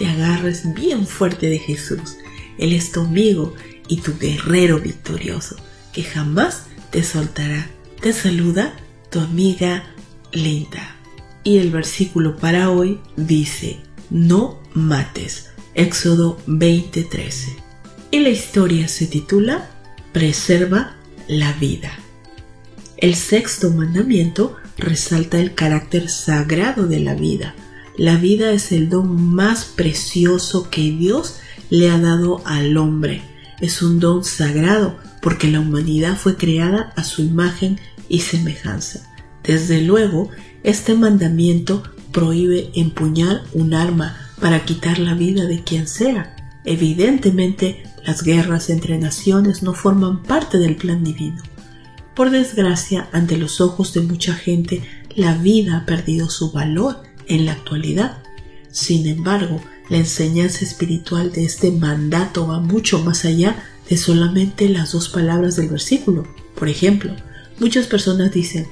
te agarres bien fuerte de Jesús. Él es tu amigo y tu guerrero victorioso, que jamás te soltará. Te saluda tu amiga Linda. Y el versículo para hoy dice, no mates. Éxodo 20:13. Y la historia se titula, Preserva la vida. El sexto mandamiento resalta el carácter sagrado de la vida la vida es el don más precioso que Dios le ha dado al hombre. Es un don sagrado porque la humanidad fue creada a su imagen y semejanza. Desde luego, este mandamiento prohíbe empuñar un arma para quitar la vida de quien sea. Evidentemente, las guerras entre naciones no forman parte del plan divino. Por desgracia, ante los ojos de mucha gente, la vida ha perdido su valor en la actualidad. Sin embargo, la enseñanza espiritual de este mandato va mucho más allá de solamente las dos palabras del versículo. Por ejemplo, muchas personas dicen,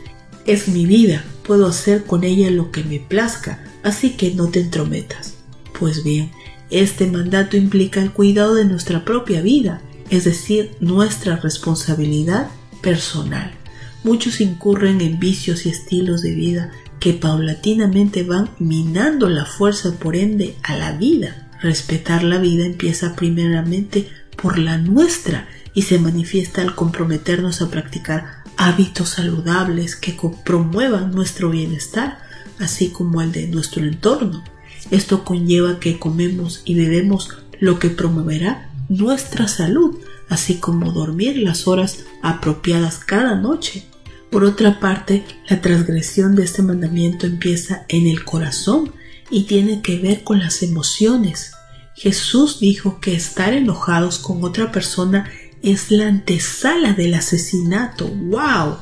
es mi vida, puedo hacer con ella lo que me plazca, así que no te entrometas. Pues bien, este mandato implica el cuidado de nuestra propia vida, es decir, nuestra responsabilidad personal. Muchos incurren en vicios y estilos de vida que paulatinamente van minando la fuerza por ende a la vida. Respetar la vida empieza primeramente por la nuestra y se manifiesta al comprometernos a practicar hábitos saludables que promuevan nuestro bienestar, así como el de nuestro entorno. Esto conlleva que comemos y bebemos lo que promoverá nuestra salud, así como dormir las horas apropiadas cada noche por otra parte, la transgresión de este mandamiento empieza en el corazón y tiene que ver con las emociones. Jesús dijo que estar enojados con otra persona es la antesala del asesinato. ¡Wow!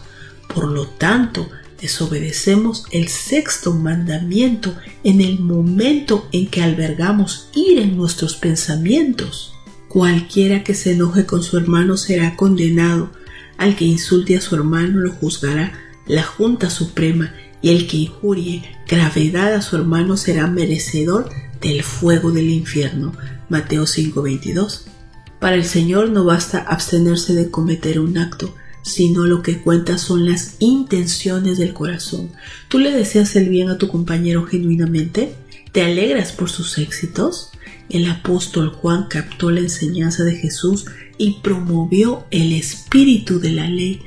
Por lo tanto, desobedecemos el sexto mandamiento en el momento en que albergamos ira en nuestros pensamientos. Cualquiera que se enoje con su hermano será condenado al que insulte a su hermano lo juzgará la Junta Suprema y el que injurie gravedad a su hermano será merecedor del fuego del infierno. Mateo 5:22. Para el Señor no basta abstenerse de cometer un acto, sino lo que cuenta son las intenciones del corazón. ¿Tú le deseas el bien a tu compañero genuinamente? ¿Te alegras por sus éxitos? El apóstol Juan captó la enseñanza de Jesús y promovió el espíritu de la ley.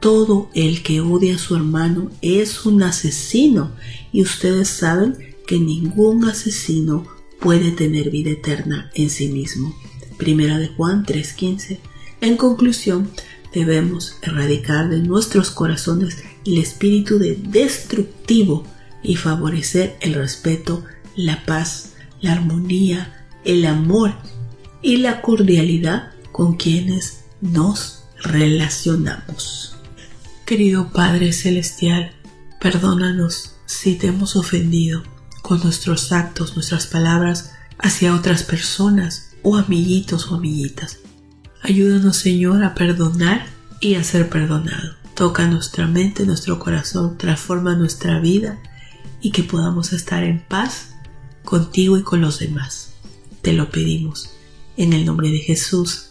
Todo el que odia a su hermano es un asesino y ustedes saben que ningún asesino puede tener vida eterna en sí mismo. Primera de Juan 3:15. En conclusión, debemos erradicar de nuestros corazones el espíritu de destructivo y favorecer el respeto, la paz, la armonía, el amor y la cordialidad con quienes nos relacionamos. Querido Padre Celestial, perdónanos si te hemos ofendido con nuestros actos, nuestras palabras hacia otras personas o amiguitos o amiguitas. Ayúdanos Señor a perdonar y a ser perdonado. Toca nuestra mente, nuestro corazón, transforma nuestra vida y que podamos estar en paz contigo y con los demás. Te lo pedimos. En el nombre de Jesús.